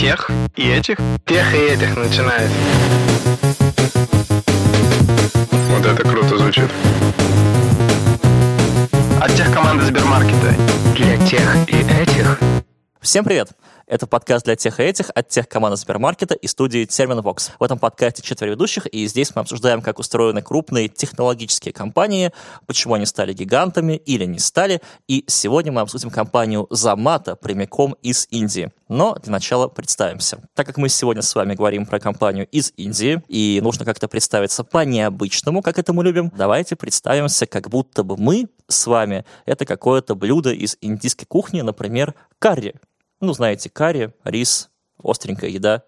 Тех и этих? Тех и этих начинает. Вот это круто звучит. От тех команды Сбермаркета. Для тех и этих. Всем привет! Это подкаст для тех и этих от тех команды супермаркета и студии Терминвокс. В этом подкасте четверо ведущих, и здесь мы обсуждаем, как устроены крупные технологические компании, почему они стали гигантами или не стали, и сегодня мы обсудим компанию Замата прямиком из Индии. Но для начала представимся. Так как мы сегодня с вами говорим про компанию из Индии, и нужно как-то представиться по-необычному, как это мы любим, давайте представимся, как будто бы мы с вами это какое-то блюдо из индийской кухни, например, карри. Ну, знаете, карри, рис, остренькая еда.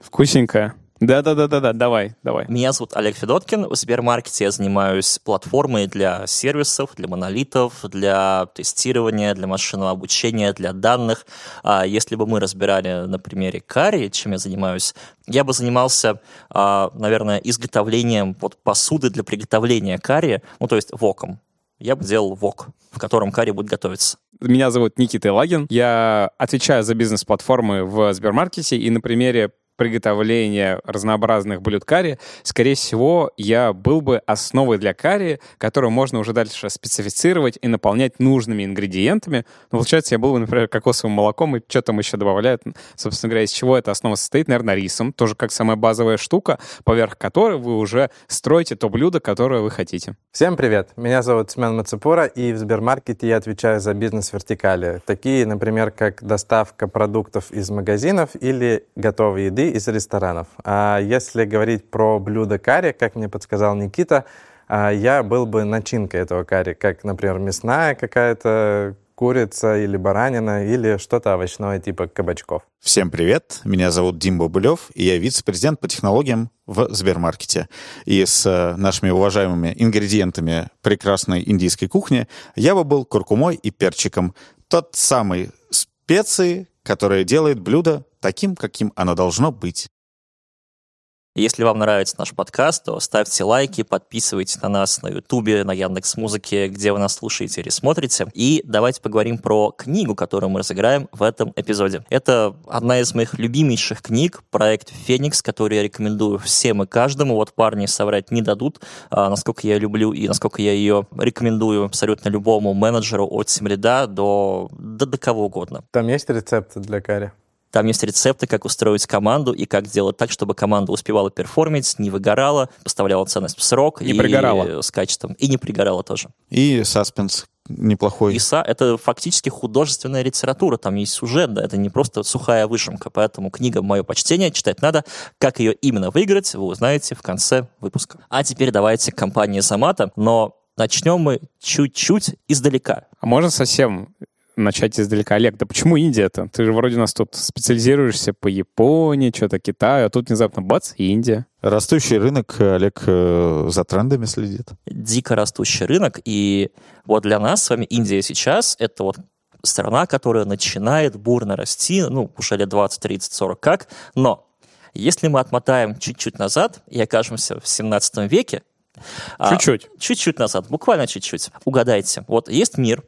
Вкусненькая. Да-да-да-да-да, давай, давай. Меня зовут Олег Федоткин. В Сбермаркете я занимаюсь платформой для сервисов, для монолитов, для тестирования, для машинного обучения, для данных. А если бы мы разбирали на примере карри, чем я занимаюсь, я бы занимался, а, наверное, изготовлением вот посуды для приготовления карри, ну, то есть воком. Я бы делал вок, в котором карри будет готовиться. Меня зовут Никита Лагин. Я отвечаю за бизнес-платформы в Сбермаркете, и на примере приготовления разнообразных блюд карри, скорее всего, я был бы основой для карри, которую можно уже дальше специфицировать и наполнять нужными ингредиентами. Но, получается, я был бы, например, кокосовым молоком, и что там еще добавляют. Собственно говоря, из чего эта основа состоит? Наверное, рисом. Тоже как самая базовая штука, поверх которой вы уже строите то блюдо, которое вы хотите. Всем привет! Меня зовут Семен Мацепура, и в Сбермаркете я отвечаю за бизнес-вертикали. Такие, например, как доставка продуктов из магазинов или готовой еды из ресторанов. А если говорить про блюдо карри, как мне подсказал Никита, а, я был бы начинкой этого карри, как, например, мясная какая-то курица или баранина, или что-то овощное типа кабачков. Всем привет, меня зовут Дим Бабулев, и я вице-президент по технологиям в Сбермаркете. И с э, нашими уважаемыми ингредиентами прекрасной индийской кухни я бы был куркумой и перчиком. Тот самый специи, которая делает блюдо таким, каким оно должно быть. Если вам нравится наш подкаст, то ставьте лайки, подписывайтесь на нас на Ютубе, на Яндекс Музыке, где вы нас слушаете или смотрите. И давайте поговорим про книгу, которую мы разыграем в этом эпизоде. Это одна из моих любимейших книг, проект «Феникс», который я рекомендую всем и каждому. Вот парни соврать не дадут, а, насколько я люблю и насколько я ее рекомендую абсолютно любому менеджеру от Семлида до, до, до кого угодно. Там есть рецепты для карри? Там есть рецепты, как устроить команду и как сделать так, чтобы команда успевала перформить, не выгорала, поставляла ценность в срок. Не и пригорала. С качеством. И не пригорала тоже. И саспенс неплохой. ИСА — это фактически художественная литература, там есть сюжет, да, это не просто сухая выжимка, поэтому книга «Мое почтение» читать надо. Как ее именно выиграть, вы узнаете в конце выпуска. А теперь давайте к компании Замата, но начнем мы чуть-чуть издалека. А можно совсем начать издалека. Олег, да почему Индия-то? Ты же вроде у нас тут специализируешься по Японии, что-то Китаю, а тут внезапно бац, и Индия. Растущий рынок, Олег э, за трендами следит. Дико растущий рынок, и вот для нас с вами Индия сейчас — это вот страна, которая начинает бурно расти, ну, уже лет 20, 30, 40 как, но если мы отмотаем чуть-чуть назад и окажемся в 17 веке, а, Чуть-чуть. чуть-чуть назад, буквально чуть-чуть, угадайте, вот есть мир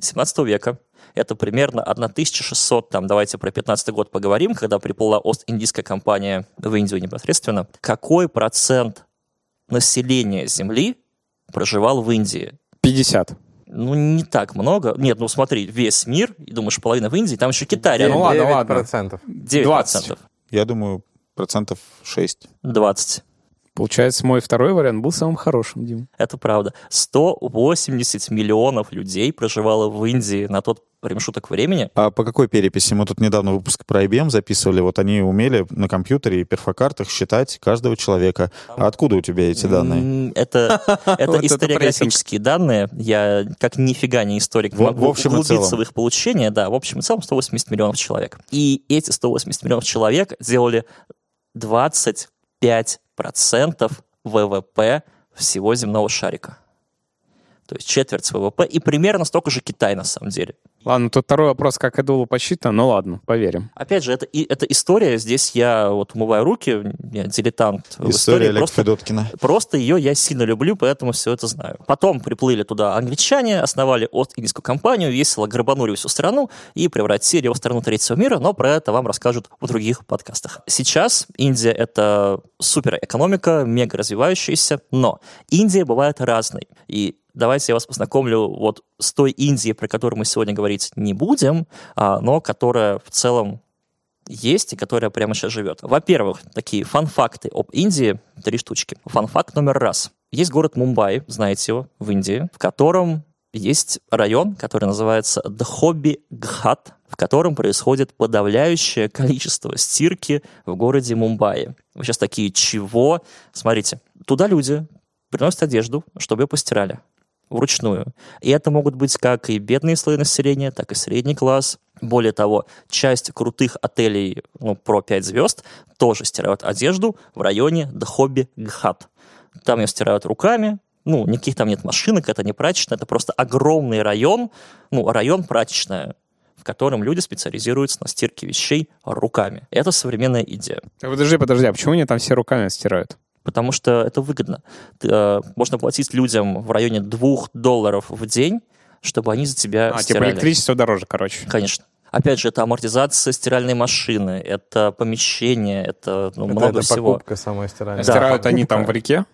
17 века, это примерно 1600, там, давайте про 15 год поговорим, когда приплыла Ост-Индийская компания в Индию непосредственно. Какой процент населения Земли проживал в Индии? 50. Ну, не так много. Нет, ну смотри, весь мир, и думаешь, половина в Индии, там еще Китай. Ну ладно, 9%. ладно. процентов. 9%. 20. Я думаю, процентов 6. 20. Получается, мой второй вариант был самым хорошим, Дим. Это правда. 180 миллионов людей проживало в Индии на тот промежуток времени. А по какой переписи? Мы тут недавно выпуск про IBM записывали. Вот они умели на компьютере и перфокартах считать каждого человека. А откуда у тебя эти данные? Это, это историографические данные. Я как нифига не историк могу углубиться в их получение. Да, в общем и целом 180 миллионов человек. И эти 180 миллионов человек делали 25% ВВП всего земного шарика. То есть четверть ВВП, и примерно столько же Китай на самом деле. Ладно, тут второй вопрос, как это было посчитано, ну ладно, поверим. Опять же, это, и, это история, здесь я вот умываю руки, я дилетант в История истории, Олега просто, Федоткина. просто ее я сильно люблю, поэтому все это знаю. Потом приплыли туда англичане, основали Ост-Индийскую компанию, весело грабанули всю страну и превратили его в страну третьего мира, но про это вам расскажут в других подкастах. Сейчас Индия — это суперэкономика, мега развивающаяся, но Индия бывает разной. И давайте я вас познакомлю вот с той Индией, про которую мы сегодня говорить не будем, а, но которая в целом есть и которая прямо сейчас живет. Во-первых, такие фан-факты об Индии, три штучки. Фан-факт номер раз. Есть город Мумбаи, знаете его, в Индии, в котором есть район, который называется Дхоби-Гхат, в котором происходит подавляющее количество стирки в городе Мумбаи. Вы сейчас такие, чего? Смотрите, туда люди приносят одежду, чтобы ее постирали вручную. И это могут быть как и бедные слои населения, так и средний класс. Более того, часть крутых отелей ну, про 5 звезд тоже стирают одежду в районе Дхоби Гхат. Там ее стирают руками, ну, никаких там нет машинок, это не прачечная, это просто огромный район, ну, район прачечная, в котором люди специализируются на стирке вещей руками. Это современная идея. Так, Подожди, подожди, а почему они там все руками стирают? Потому что это выгодно. Э, можно платить людям в районе 2 долларов в день, чтобы они за тебя А, типа стирали. электричество дороже, короче. Конечно. Опять же, это амортизация стиральной машины, это помещение, это ну, Это, много это всего. покупка самой стиральной. Да, Стирают они покупка. там в реке?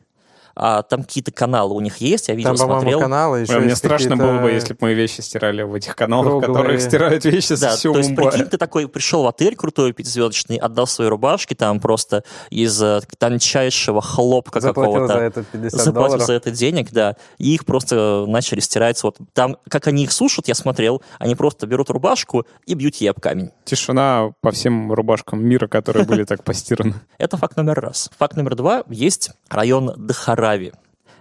А там какие-то каналы у них есть, я видел, Там, смотрел. каналы еще Ой, мне есть страшно было бы, если бы мои вещи стирали в этих каналах, круглые. которых стирают вещи со Да, всего то есть, Мумбаи. прикинь, ты такой пришел в отель крутой пятизвездочный, отдал свои рубашки там просто из э, тончайшего хлопка Заплатил какого-то. за это 50 заплатил долларов. за это денег, да, и их просто начали стирать. Вот там, как они их сушат, я смотрел, они просто берут рубашку и бьют ей об камень. Тишина по всем рубашкам мира, которые были так постираны. Это факт номер раз. Факт номер два. Есть район Дахарави.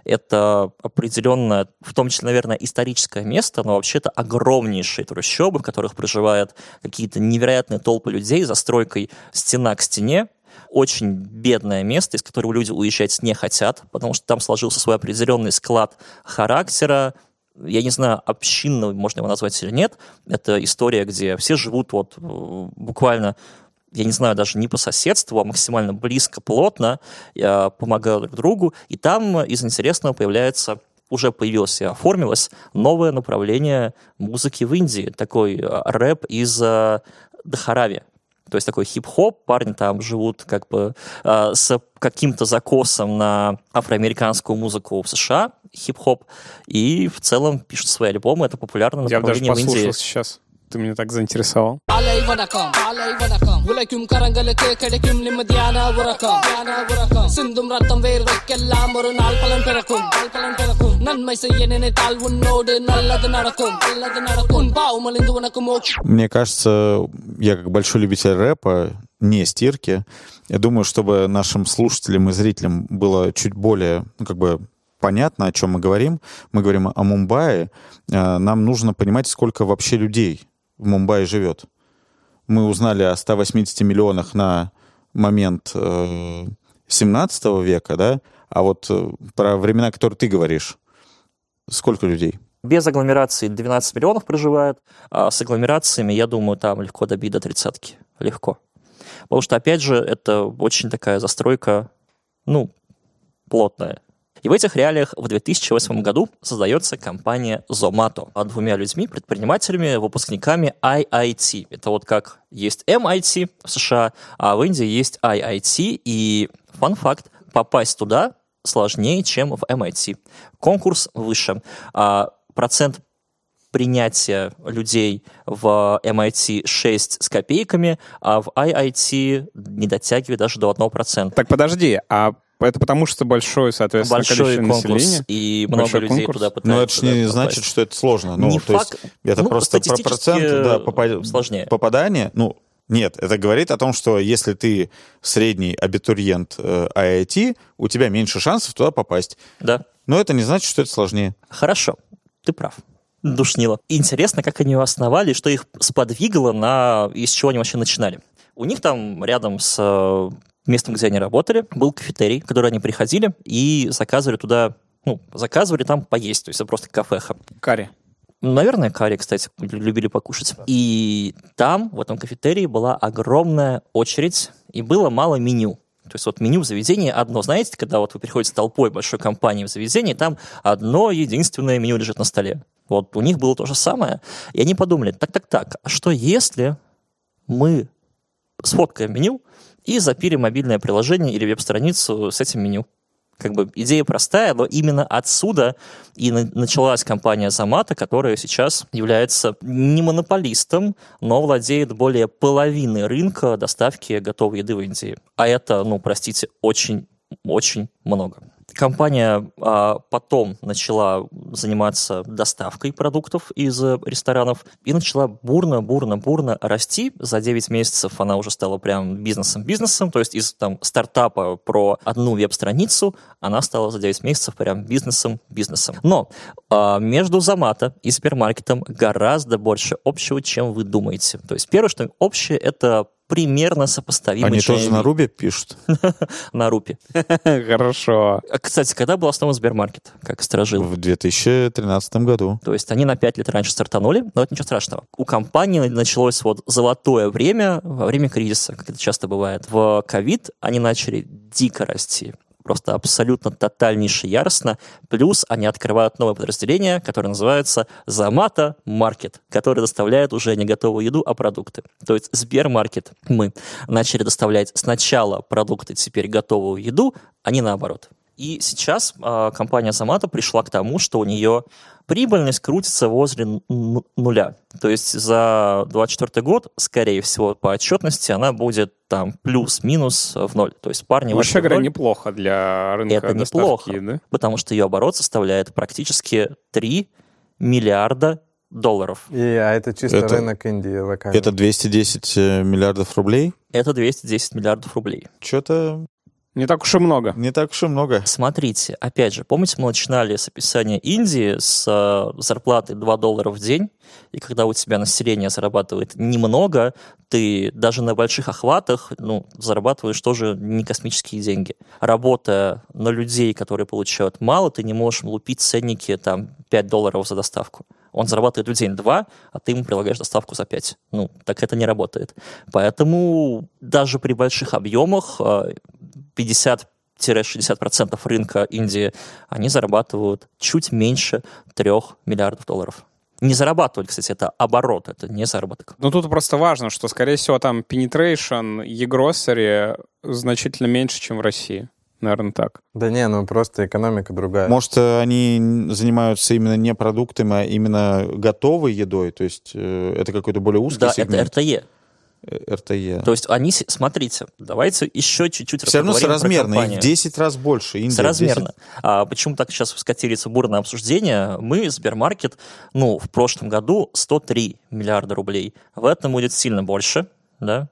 Это определенное, в том числе, наверное, историческое место, но вообще-то огромнейшие трущобы, в которых проживают какие-то невероятные толпы людей за стройкой стена к стене. Очень бедное место, из которого люди уезжать не хотят, потому что там сложился свой определенный склад характера, я не знаю, общинного, можно его назвать или нет. Это история, где все живут вот э, буквально я не знаю, даже не по соседству, а максимально близко, плотно, помогают друг другу. И там из интересного появляется уже появилось и оформилось новое направление музыки в Индии, такой э, рэп из э, Дахарави. То есть такой хип-хоп, парни там живут как бы э, с каким-то закосом на афроамериканскую музыку в США, хип-хоп, и в целом пишут свои альбомы, это Я даже направление в Индии. послушал сейчас. Ты меня так заинтересовал. Мне кажется, я как большой любитель рэпа, не стирки, я думаю, чтобы нашим слушателям и зрителям было чуть более, ну, как бы, понятно, о чем мы говорим. Мы говорим о Мумбаи. Э, нам нужно понимать, сколько вообще людей в Мумбаи живет. Мы узнали о 180 миллионах на момент э, 17 века, да? А вот э, про времена, которые ты говоришь, сколько людей? Без агломерации 12 миллионов проживает, а с агломерациями, я думаю, там легко добить до тридцатки. Легко. Потому что, опять же, это очень такая застройка, ну, плотная. И в этих реалиях в 2008 году создается компания Zomato двумя людьми, предпринимателями, выпускниками IIT. Это вот как есть MIT в США, а в Индии есть IIT. И фан-факт, попасть туда сложнее, чем в MIT. Конкурс выше. А процент принятия людей в MIT 6 с копейками, а в IIT не дотягивает даже до 1%. Так подожди, а это потому что большое, соответственно, Большой количество конкурс, населения? и много людей конкурс? туда пытаются. Но это же не да, значит, попасть. что это сложно. Ну, Не то факт. есть это Ну, просто про процент да, попа- сложнее. попадания. Ну, нет, это говорит о том, что если ты средний абитуриент э, IIT, у тебя меньше шансов туда попасть. Да. Но это не значит, что это сложнее. Хорошо, ты прав. Душнило. Интересно, как они ее основали, что их сподвигало на... из чего они вообще начинали. У них там рядом с э, местом, где они работали, был кафетерий, в который они приходили и заказывали туда Ну, заказывали там поесть, то есть это просто кафеха. Карри. Наверное, карри, кстати, любили покушать. И там, в этом кафетерии, была огромная очередь, и было мало меню. То есть вот меню в заведении одно. Знаете, когда вот вы приходите толпой большой компании в заведение, там одно единственное меню лежит на столе. Вот у них было то же самое. И они подумали, так-так-так, а что если мы сфоткаем меню и запилим мобильное приложение или веб-страницу с этим меню? Как бы идея простая, но именно отсюда и на- началась компания Замата, которая сейчас является не монополистом, но владеет более половины рынка доставки готовой еды в Индии. А это, ну, простите, очень, очень много. Компания а, потом начала заниматься доставкой продуктов из э, ресторанов и начала бурно, бурно, бурно расти. За 9 месяцев она уже стала прям бизнесом-бизнесом, то есть из там стартапа про одну веб-страницу она стала за 9 месяцев прям бизнесом-бизнесом. Но а, между Замата и супермаркетом гораздо больше общего, чем вы думаете. То есть первое, что общее, это примерно сопоставимый Они тоже на Руби пишут? на рупе. Хорошо. Кстати, когда был основан Сбермаркет, как сторожил? В 2013 году. То есть они на 5 лет раньше стартанули, но это ничего страшного. У компании началось вот золотое время во время кризиса, как это часто бывает. В ковид они начали дико расти просто абсолютно тотальнейше яростно. Плюс они открывают новое подразделение, которое называется Замата Маркет, которое доставляет уже не готовую еду, а продукты. То есть Сбермаркет мы начали доставлять сначала продукты, теперь готовую еду, а не наоборот. И сейчас а, компания Замата пришла к тому, что у нее прибыльность крутится возле нуля. То есть за 2024 год, скорее всего, по отчетности она будет там плюс-минус в ноль. То есть парни Вообще вышли говоря, неплохо для рынка Это доставки неплохо. еды. потому что ее оборот составляет практически 3 миллиарда долларов. И, а это чисто Это- рынок Индии локальный. Это 210 миллиардов рублей. Это 210 миллиардов рублей. Что-то Не так уж и много. не так уж и много. Смотрите, опять же, помните, мы начинали с описания Индии с э, зарплаты 2 доллара в день, и когда у тебя население зарабатывает немного, ты даже на больших охватах ну, зарабатываешь тоже не космические деньги. Работая на людей, которые получают мало, ты не можешь лупить ценники там 5 долларов за доставку. Он зарабатывает в день 2, а ты ему прилагаешь доставку за 5. Ну, так это не работает. Поэтому даже при больших объемах э, 50-60% рынка Индии, они зарабатывают чуть меньше 3 миллиардов долларов. Не зарабатывают, кстати, это оборот, это не заработок. Ну, тут просто важно, что, скорее всего, там penetration e-grocery значительно меньше, чем в России. Наверное, так. Да не, ну просто экономика другая. Может, они занимаются именно не продуктами, а именно готовой едой? То есть э, это какой-то более узкий Да, это сегмент? РТЕ. Э, РТЕ. То есть они, смотрите, давайте еще чуть-чуть Все равно соразмерно, их в 10 раз больше. Индия в 10 Соразмерно. А почему так сейчас скатились бурное обсуждение? Мы, Сбермаркет, ну, в прошлом году 103 миллиарда рублей. В этом будет сильно больше, да?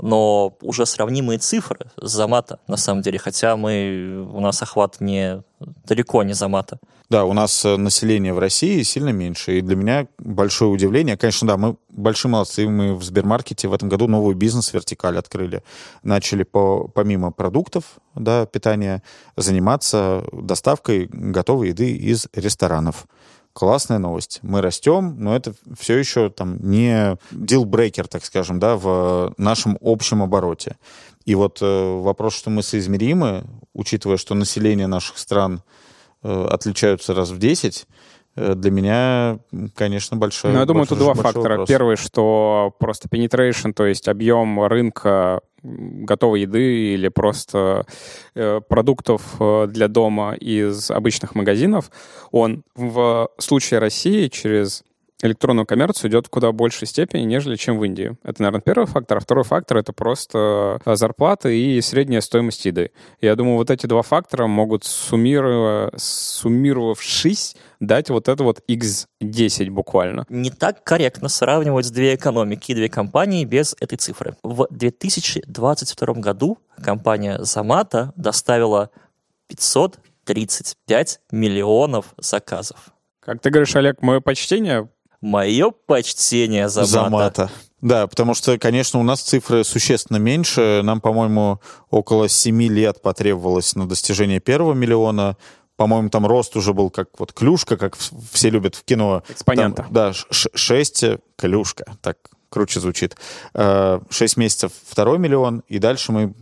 Но уже сравнимые цифры с Замата, на самом деле, хотя мы, у нас охват не далеко не Замата. Да, у нас э, население в России сильно меньше, и для меня большое удивление. Конечно, да, мы большие молодцы, мы в Сбермаркете в этом году новую бизнес-вертикаль открыли. Начали по, помимо продуктов да, питания заниматься доставкой готовой еды из ресторанов. Классная новость. Мы растем, но это все еще там не дилбрейкер, так скажем, да, в нашем общем обороте. И вот э, вопрос, что мы соизмеримы, учитывая, что население наших стран э, отличаются раз в 10, э, для меня, конечно, большая Ну, я думаю, тут два большой фактора. вопрос. Первый, что просто penetration, то есть объем рынка готовой еды или просто э, продуктов э, для дома из обычных магазинов, он в случае России через электронную коммерцию идет в куда большей степени, нежели чем в Индии. Это, наверное, первый фактор. А второй фактор — это просто э, зарплаты и средняя стоимость еды. Я думаю, вот эти два фактора могут, суммировавшись, дать вот это вот x10 буквально. Не так корректно сравнивать две экономики и две компании без этой цифры. В 2022 году компания Замата доставила 535 миллионов заказов. Как ты говоришь, Олег, мое почтение. Мое почтение Замата. Замата. Да, потому что, конечно, у нас цифры существенно меньше. Нам, по-моему, около 7 лет потребовалось на достижение первого миллиона. по-моему, там рост уже был как вот клюшка, как все любят в кино. Экспонента. Там, да, 6 клюшка, так круче звучит. Э, 6 месяцев второй миллион, и дальше мы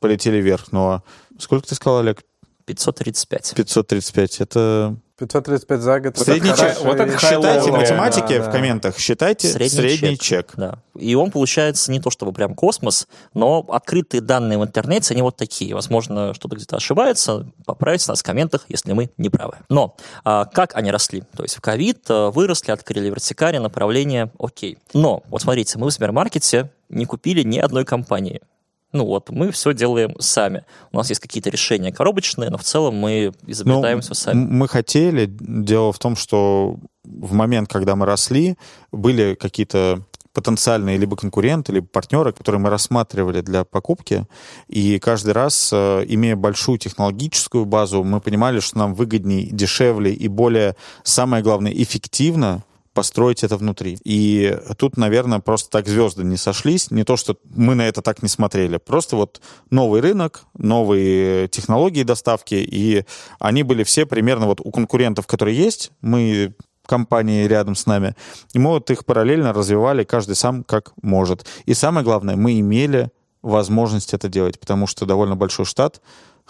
полетели вверх. Но сколько ты сказал, Олег? 535. 535. Это 535 за год. средний чек. вот это Считайте математики да, в комментах. Считайте средний, чек. Да. И он получается не то чтобы прям космос, но открытые данные в интернете, они вот такие. Возможно, что-то где-то ошибается. Поправьте нас в комментах, если мы не правы. Но а, как они росли? То есть в ковид а, выросли, открыли вертикали, направление, окей. Но вот смотрите, мы в Сбермаркете не купили ни одной компании. Ну вот, мы все делаем сами. У нас есть какие-то решения коробочные, но в целом мы изобретаем Ну, все сами. Мы хотели. Дело в том, что в момент, когда мы росли, были какие-то потенциальные либо конкуренты, либо партнеры, которые мы рассматривали для покупки. И каждый раз, э, имея большую технологическую базу, мы понимали, что нам выгоднее, дешевле и более, самое главное, эффективно построить это внутри. И тут, наверное, просто так звезды не сошлись. Не то, что мы на это так не смотрели. Просто вот новый рынок, новые технологии доставки, и они были все примерно вот у конкурентов, которые есть. Мы компании рядом с нами. И мы вот их параллельно развивали, каждый сам как может. И самое главное, мы имели возможность это делать, потому что довольно большой штат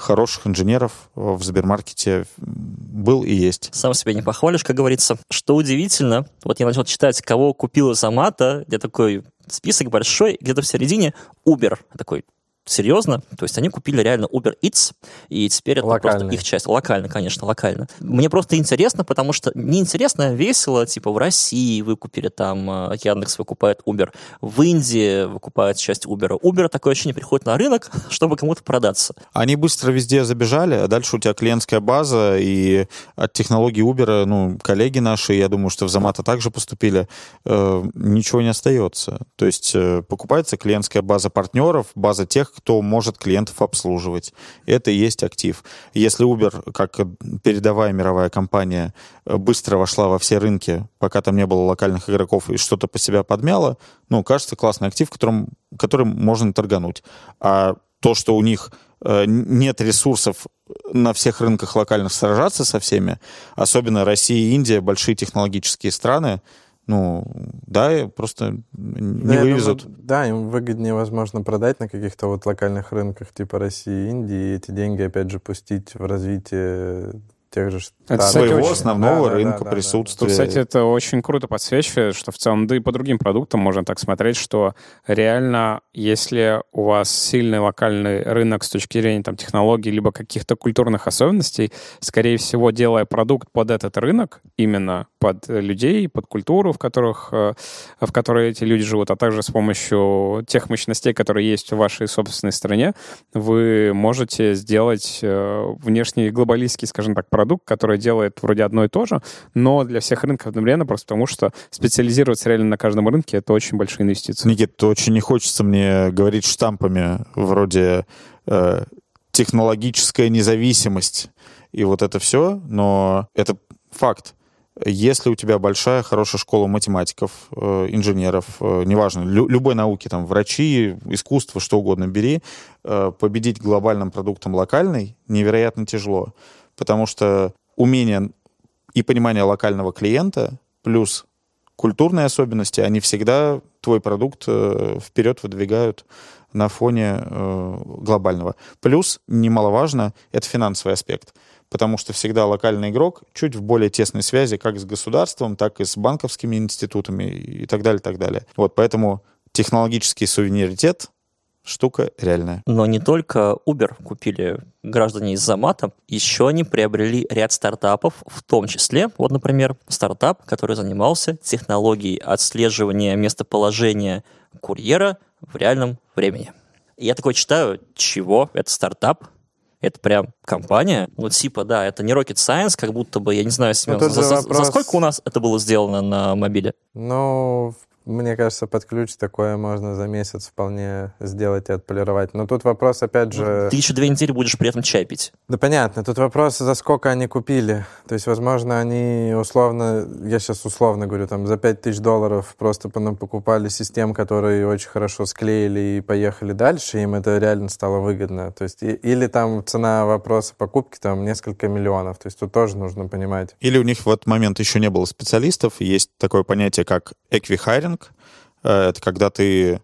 хороших инженеров в Сбермаркете был и есть. Сам себя не похвалишь, как говорится. Что удивительно, вот я начал читать, кого купил из Амата, где такой список большой, где-то в середине Uber. Такой, серьезно? То есть они купили реально Uber Eats, и теперь это Локально. просто их часть. Локально, конечно, локально. Мне просто интересно, потому что неинтересно, а весело, типа в России выкупили там, э, Яндекс выкупает Uber, в Индии выкупает часть Uber. Uber такое ощущение приходит на рынок, чтобы кому-то продаться. Они быстро везде забежали, а дальше у тебя клиентская база, и от технологий Uber, ну, коллеги наши, я думаю, что в Замата также поступили, э, ничего не остается. То есть э, покупается клиентская база партнеров, база тех, кто может клиентов обслуживать. Это и есть актив. Если Uber, как передовая мировая компания, э, быстро вошла во все рынки, пока там не было локальных игроков и что-то по себя подмяла, ну, кажется, классный актив, которым, которым можно торгануть. А то, что у них э, нет ресурсов на всех рынках локальных сражаться со всеми, особенно Россия и Индия, большие технологические страны, ну, да, просто не Да, вывезут. думаю, да, им выгоднее, возможно, продать на каких-то вот локальных рынках типа России и Индии, и эти деньги, опять же, пустить в развитие тех же Это, штатов. кстати, своего очень- основного Да, рынка да, да, да. присутствия. Тут, кстати, это очень круто подсвечивает, что в целом, да и по другим продуктам можно так смотреть, что реально, если у вас сильный локальный рынок с точки зрения там, технологий либо каких-то культурных особенностей, скорее всего, делая продукт под этот рынок, именно под людей, под культуру, в, которых, э, в которой эти люди живут, а также с помощью тех мощностей, которые есть в вашей собственной стране, вы можете сделать э, внешний глобалистский, скажем так, продукт, который делает вроде одно и то же, но для всех рынков одновременно, просто потому что специализироваться реально на каждом рынке — это очень большие инвестиции. Никит, очень не хочется мне говорить штампами вроде э, технологическая независимость и вот это все, но это факт. Если у тебя большая, хорошая школа математиков, э, инженеров, э, неважно, лю- любой науки, там, врачи, искусство, что угодно бери, э, победить глобальным продуктом локальный невероятно тяжело, потому что умение и понимание локального клиента плюс культурные особенности, они всегда твой продукт вперед выдвигают на фоне глобального. Плюс, немаловажно, это финансовый аспект. Потому что всегда локальный игрок чуть в более тесной связи как с государством, так и с банковскими институтами и так далее, так далее. Вот поэтому технологический суверенитет штука реальная. Но не только Uber купили граждане из Замата, еще они приобрели ряд стартапов, в том числе, вот, например, стартап, который занимался технологией отслеживания местоположения курьера в реальном времени. Я такой читаю, чего? Это стартап? Это прям компания? Ну, типа, да, это не rocket science, как будто бы, я не знаю, Семен, за, за- за вопрос- сколько у нас это было сделано на мобиле? Ну, Мне кажется, под ключ такое можно за месяц вполне сделать и отполировать. Но тут вопрос, опять же... Ты еще две недели будешь при этом чай пить. Да понятно, тут вопрос, за сколько они купили. То есть, возможно, они условно, я сейчас условно говорю, там за 5 тысяч долларов просто по- покупали систем, которые очень хорошо склеили и поехали дальше, им это реально стало выгодно. То есть, и- или там цена вопроса покупки там несколько миллионов. То есть тут тоже нужно понимать. Или у них в этот момент еще не было специалистов, есть такое понятие, как эквихайринг. Э, Это когда ты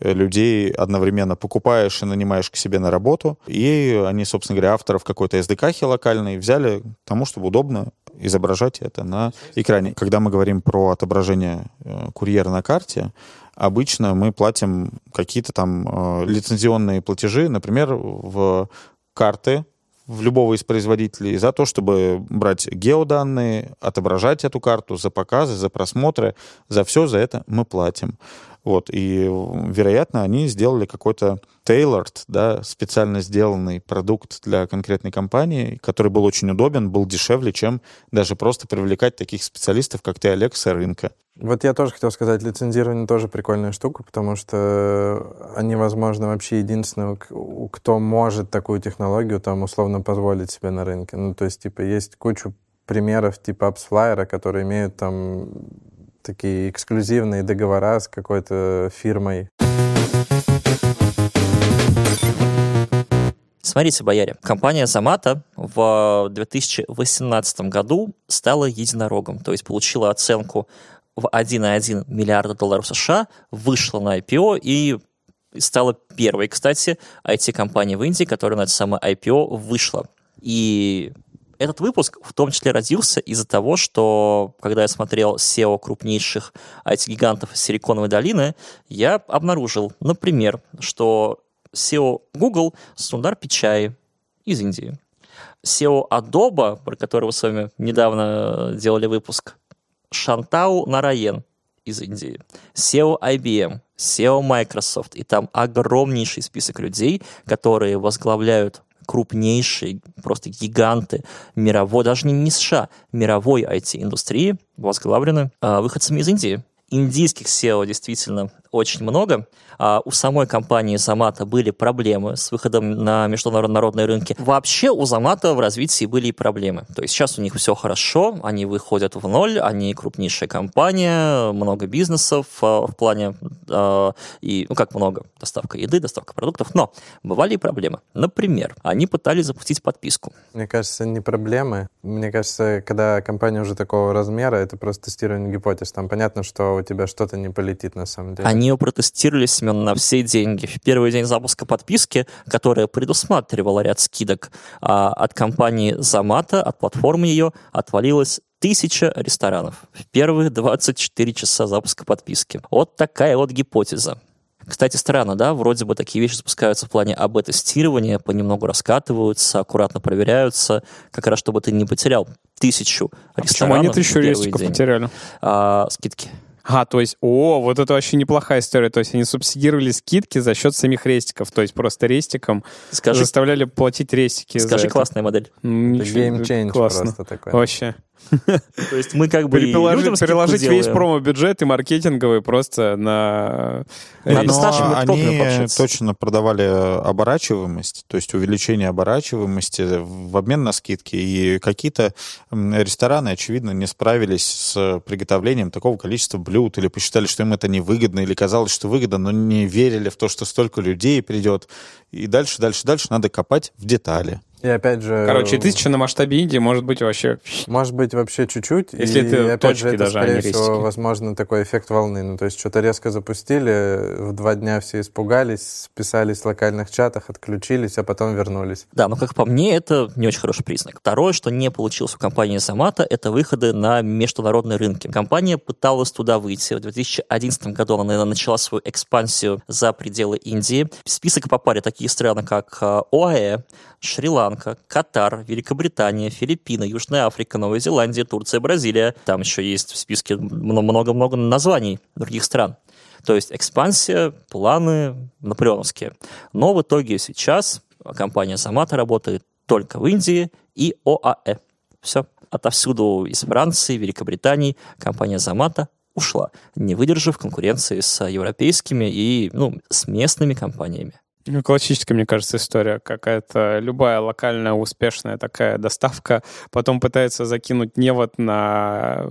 э, людей одновременно покупаешь и нанимаешь к себе на работу, и они, собственно говоря, авторов какой-то SDK локальной взяли тому, чтобы удобно изображать это на экране. Когда мы говорим про отображение э, курьера на карте, обычно мы платим какие-то там лицензионные платежи, например, в карты в любого из производителей за то, чтобы брать геоданные, отображать эту карту за показы, за просмотры, за все за это мы платим. Вот, и, вероятно, они сделали какой-то tailored, да, специально сделанный продукт для конкретной компании, который был очень удобен, был дешевле, чем даже просто привлекать таких специалистов, как ты, Олег, с рынка. Вот я тоже хотел сказать, лицензирование тоже прикольная штука, потому что они, возможно, вообще единственные, кто может такую технологию там условно позволить себе на рынке. Ну, то есть, типа, есть кучу примеров типа AppsFlyer, которые имеют там такие эксклюзивные договора с какой-то фирмой. Смотрите, бояре, компания Замата в 2018 году стала единорогом, то есть получила оценку в 1,1 миллиарда долларов США, вышла на IPO и стала первой, кстати, IT-компанией в Индии, которая на это самое IPO вышла. И этот выпуск в том числе родился из-за того, что когда я смотрел SEO крупнейших IT-гигантов Силиконовой долины, я обнаружил, например, что SEO Google Сундар Пичай из Индии. SEO Adobe, про который вы с вами недавно делали выпуск, Шантау Нараен из Индии, SEO IBM, SEO Microsoft, и там огромнейший список людей, которые возглавляют крупнейшие, просто гиганты мировой, даже не, не США, мировой IT-индустрии, возглавлены а, выходцами из Индии. Индийских SEO действительно очень много. А у самой компании Замата были проблемы с выходом на международные рынки. Вообще у Замата в развитии были и проблемы. То есть сейчас у них все хорошо, они выходят в ноль, они крупнейшая компания, много бизнесов а, в плане, а, и, ну как много, доставка еды, доставка продуктов, но бывали и проблемы. Например, они пытались запустить подписку. Мне кажется, не проблемы. Мне кажется, когда компания уже такого размера, это просто тестирование гипотез. Там понятно, что у тебя что-то не полетит на самом деле. Они его протестировали, Семен, на все деньги. В первый день запуска подписки, которая предусматривала ряд скидок а, от компании Замата, от платформы ее, отвалилось тысяча ресторанов в первые 24 часа запуска подписки. Вот такая вот гипотеза. Кстати, странно, да? Вроде бы такие вещи запускаются в плане АБ-тестирования, понемногу раскатываются, аккуратно проверяются, как раз чтобы ты не потерял тысячу А почему ресторанов они тысячу рестиков потеряли? А, скидки. А, то есть, о, вот это вообще неплохая история. То есть они субсидировали скидки за счет самих рестиков. То есть просто рестиком Скажи, заставляли платить рестики. за скажи это. классная модель. Ничего, game change классно. просто такой. Вообще. То есть мы как бы Переложить, переложить весь промо-бюджет и маркетинговый просто на... Надо они точно продавали оборачиваемость, то есть увеличение оборачиваемости в обмен на скидки. И какие-то рестораны, очевидно, не справились с приготовлением такого количества блюд, или посчитали, что им это невыгодно, или казалось, что выгодно, но не верили в то, что столько людей придет. И дальше, дальше, дальше надо копать в детали. И опять же... Короче, тысяча на масштабе Индии может быть вообще... Может быть, вообще чуть-чуть. Если и, это опять точки же, это, даже, а не скорее всего, рестики. возможно, такой эффект волны. Ну, то есть что-то резко запустили, в два дня все испугались, списались в локальных чатах, отключились, а потом вернулись. Да, но как по мне, это не очень хороший признак. Второе, что не получилось у компании Замата, это выходы на международные рынки. Компания пыталась туда выйти. В 2011 году она наверное, начала свою экспансию за пределы Индии. В список попали такие страны, как э, ОАЭ, Шри-Ланка, Катар, Великобритания, Филиппины, Южная Африка, Новая Зеландия, Турция, Бразилия. Там еще есть в списке мно- много-много названий других стран. То есть экспансия, планы наполеоновские. Но в итоге сейчас компания Замата работает только в Индии и ОАЭ. Все. Отовсюду из Франции, Великобритании компания Замата ушла, не выдержав конкуренции с европейскими и ну, с местными компаниями. Ну, классическая, мне кажется, история. Какая-то любая локальная успешная такая доставка потом пытается закинуть невод на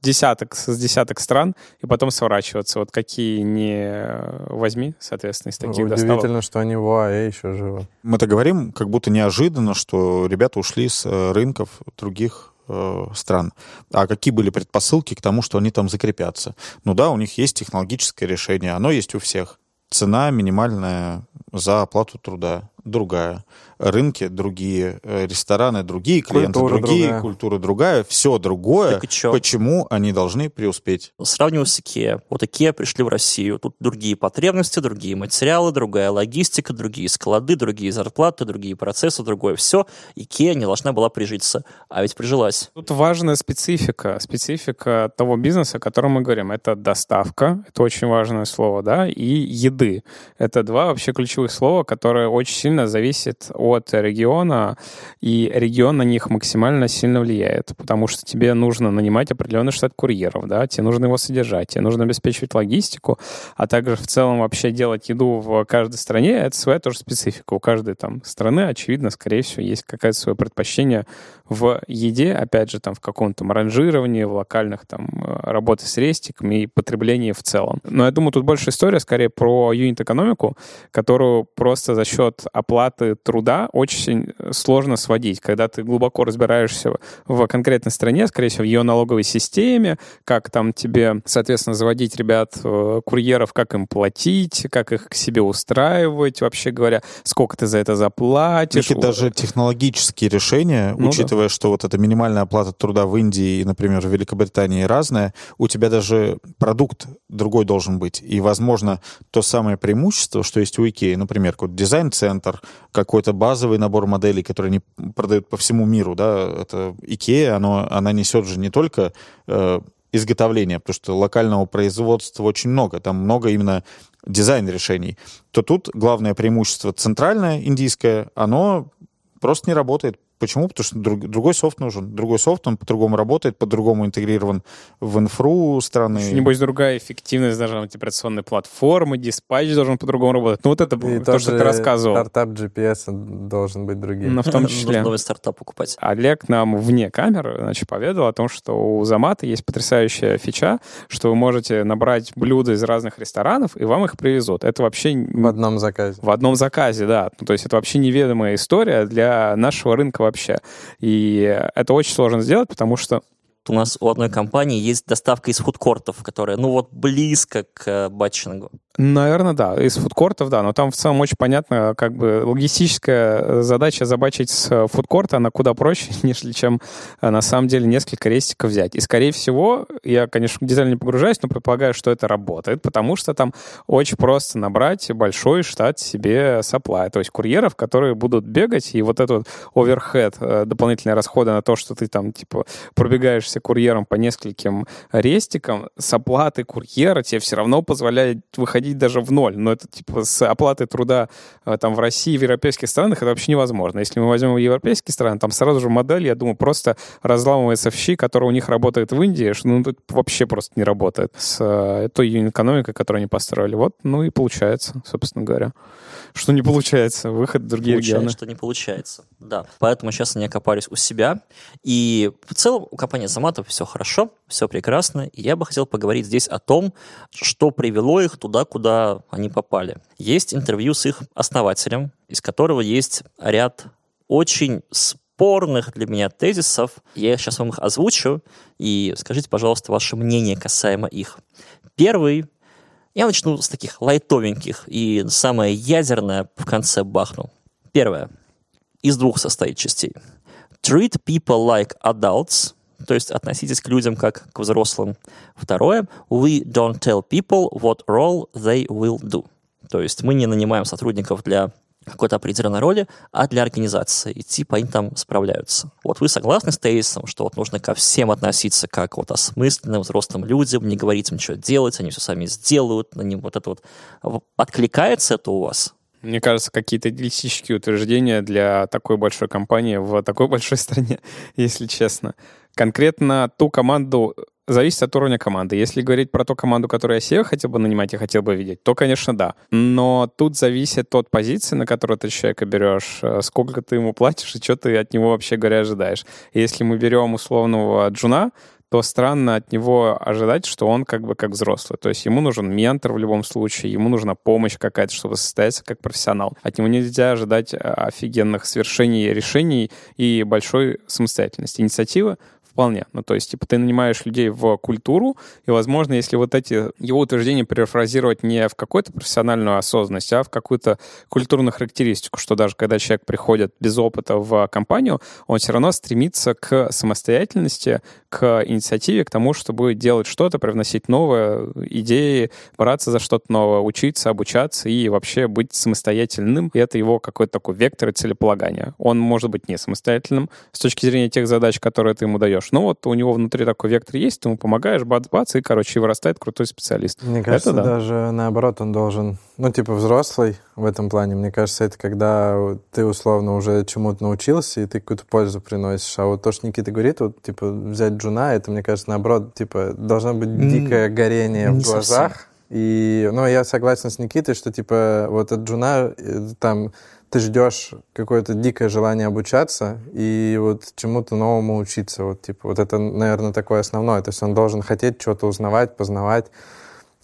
десяток, с десяток стран и потом сворачиваться. Вот какие не возьми, соответственно, из таких Удивительно, доставок. что они в ОАЭ еще живы. Мы-то говорим, как будто неожиданно, что ребята ушли с э, рынков других э, стран. А какие были предпосылки к тому, что они там закрепятся? Ну да, у них есть технологическое решение, оно есть у всех. Цена минимальная за оплату труда другая. Рынки другие, э, рестораны другие, клиенты Культура другие, другая. культура другая, все другое. Так и чё? Почему они должны преуспеть? Сравниваю с IKEA. Вот IKEA пришли в Россию. Тут другие потребности, другие материалы, другая логистика, другие склады, другие зарплаты, другие процессы, другое все. IKEA не должна была прижиться. А ведь прижилась. Тут важная специфика, специфика того бизнеса, о котором мы говорим. Это доставка, это очень важное слово, да, и еды. Это два вообще ключевых слова, которые очень сильно зависят от региона, и регион на них максимально сильно влияет, потому что тебе нужно нанимать определенный штат курьеров, да, тебе нужно его содержать, тебе нужно обеспечивать логистику, а также в целом вообще делать еду в каждой стране, это своя тоже специфика. У каждой там страны, очевидно, скорее всего, есть какое-то свое предпочтение в еде, опять же, там в каком-то ранжировании, в локальных там э, работе с рестиками и потреблении в целом. Но я думаю, тут больше история скорее про юнит-экономику, которую просто за счет оплаты труда очень сложно сводить. Когда ты глубоко разбираешься в конкретной стране, скорее всего, в ее налоговой системе, как там тебе, соответственно, заводить ребят, э, курьеров, как им платить, как их к себе устраивать, вообще говоря, сколько ты за это заплатишь. Эти даже технологические решения, Ну да. учитывая, что вот эта минимальная оплата труда в Индии и, например, в Великобритании разная, у тебя даже продукт другой должен быть. И, возможно, то самое преимущество, что есть у Икеи, например, какой-то дизайн-центр, какой-то базовый набор моделей, которые они продают по всему миру, да, это Икея, оно, она несет же не только э, изготовление, потому что локального производства очень много, там много именно дизайн решений, то тут главное преимущество центральное индийское, оно просто не работает. Почему? Потому что друг- другой софт нужен. Другой софт, он по-другому работает, по-другому интегрирован в инфру страны. Еще, Небось, другая эффективность даже на операционной платформы, диспатч должен по-другому работать. Ну, вот это И то, что ты рассказывал. Стартап GPS должен быть другим. Ну, в том числе. Нужно новый стартап покупать. Олег нам вне камер значит, поведал о том, что у Замата есть потрясающая фича, что вы можете набрать блюда из разных ресторанов, и вам их привезут. Это вообще В одном заказе. в одном заказе, да. Ну, то есть это вообще неведомая история для нашего рынка вообще. И это очень сложно сделать, потому что У нас у одной компании есть доставка из фудкортов, которая, ну вот, близко к э, батчингу. Наверное, да. Из фудкортов, да. Но там в целом очень понятно, как бы логистическая задача забачить с фудкорта, она куда проще, нежели чем э, на самом деле несколько рестиков взять. И, скорее всего, я, конечно, детально не погружаюсь, но предполагаю, что это работает, потому что там очень просто набрать большой штат себе supply, то есть курьеров, которые будут бегать, и вот этот оверхед, э, дополнительные расходы на то, что ты там, типа, пробегаешься курьером по нескольким рестикам, с оплаты курьера тебе все равно позволяет выходить даже в ноль. Но это, типа, с оплатой труда э, там в России, в европейских странах это вообще невозможно. Если мы возьмем европейские страны, там сразу же модель, я думаю, просто разламывается в щи, которая у них работает в Индии, что ну, тут вообще просто не работает с э, той экономикой, которую они построили. Вот, ну и получается, собственно говоря. Что не получается, выход в другие Получается, регионы. что не получается. Да. Поэтому сейчас они окопались у себя. И в целом у компании Заматов все хорошо, все прекрасно. И я бы хотел поговорить здесь о том, что привело их туда, куда они попали. Есть интервью с их основателем, из которого есть ряд очень спорных для меня тезисов. Я сейчас вам их озвучу. И скажите, пожалуйста, ваше мнение касаемо их. Первый я начну с таких лайтовеньких, и самое ядерное в конце бахну. Первое. Из двух состоит частей. Treat people like adults, то есть относитесь к людям как к взрослым. Второе. We don't tell people what role they will do. То есть мы не нанимаем сотрудников для какой-то определенной роли, а для организации. И типа они там справляются. Вот вы согласны с тезисом, что вот нужно ко всем относиться как вот осмысленным взрослым людям, не говорить им, что делать, они все сами сделают, на них вот это вот откликается это у вас? Мне кажется, какие-то идеалистические утверждения для такой большой компании в такой большой стране, если честно. Конкретно ту команду зависит от уровня команды. Если говорить про ту команду, которую я себе хотел бы нанимать и хотел бы видеть, то, конечно, да. Но тут зависит от позиции, на которую ты человека берешь, э, сколько ты ему платишь и что ты от него, вообще говоря, ожидаешь. Если мы берем условного джуна, то странно от него ожидать, что он как бы как взрослый. То есть ему нужен ментор в любом случае, ему нужна помощь какая-то, чтобы состояться как профессионал. От него нельзя ожидать э, офигенных свершений, решений и большой самостоятельности. Инициатива Вполне. Ну, то есть, типа, ты нанимаешь людей в культуру, и, возможно, если вот эти его утверждения перефразировать не в какую-то профессиональную осознанность, а в какую-то культурную характеристику, что даже когда человек приходит без опыта в компанию, он все равно стремится к самостоятельности, к инициативе, к тому, чтобы делать что-то, привносить новые идеи, браться за что-то новое, учиться, обучаться и вообще быть самостоятельным. И это его какой-то такой вектор и целеполагание. Он может быть не самостоятельным с точки зрения тех задач, которые ты ему даешь, но вот у него внутри такой вектор есть, ты ему помогаешь, бац-бац, и, короче, вырастает крутой специалист. Мне кажется, это да. даже наоборот, он должен, ну, типа, взрослый в этом плане. Мне кажется, это когда ты условно уже чему-то научился, и ты какую-то пользу приносишь. А вот то, что Никита говорит, вот, типа, взять джуна, это, мне кажется, наоборот, типа, должно быть дикое горение не в глазах. совсем. И, ну, я согласен с Никитой, что, типа, вот от джуна э, там ты ждешь какое-то дикое желание обучаться и вот чему-то новому учиться. Вот, типа, вот это, наверное, такое основное. То есть он должен хотеть что-то узнавать, познавать,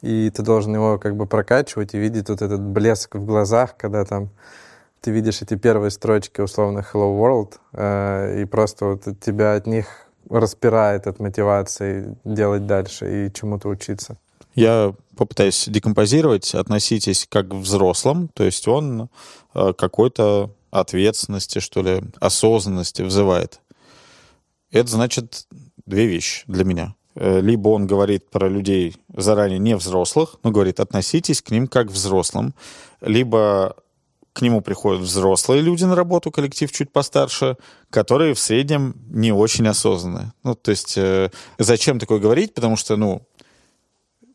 и ты должен его как бы прокачивать и видеть вот этот блеск в глазах, когда там ты видишь эти первые строчки условно Hello World, э, и просто вот тебя от них распирает от мотивации делать дальше и чему-то учиться. Я попытаюсь декомпозировать. Относитесь как к взрослым, то есть он э, какой-то ответственности, что ли, осознанности взывает. Это значит две вещи для меня. Э, Либо он говорит про людей заранее не взрослых, но говорит, относитесь к ним как к взрослым. Либо к нему приходят взрослые люди на работу, коллектив чуть постарше, которые в среднем не очень осознанны. Ну, то есть, э, зачем такое говорить? Потому что, ну,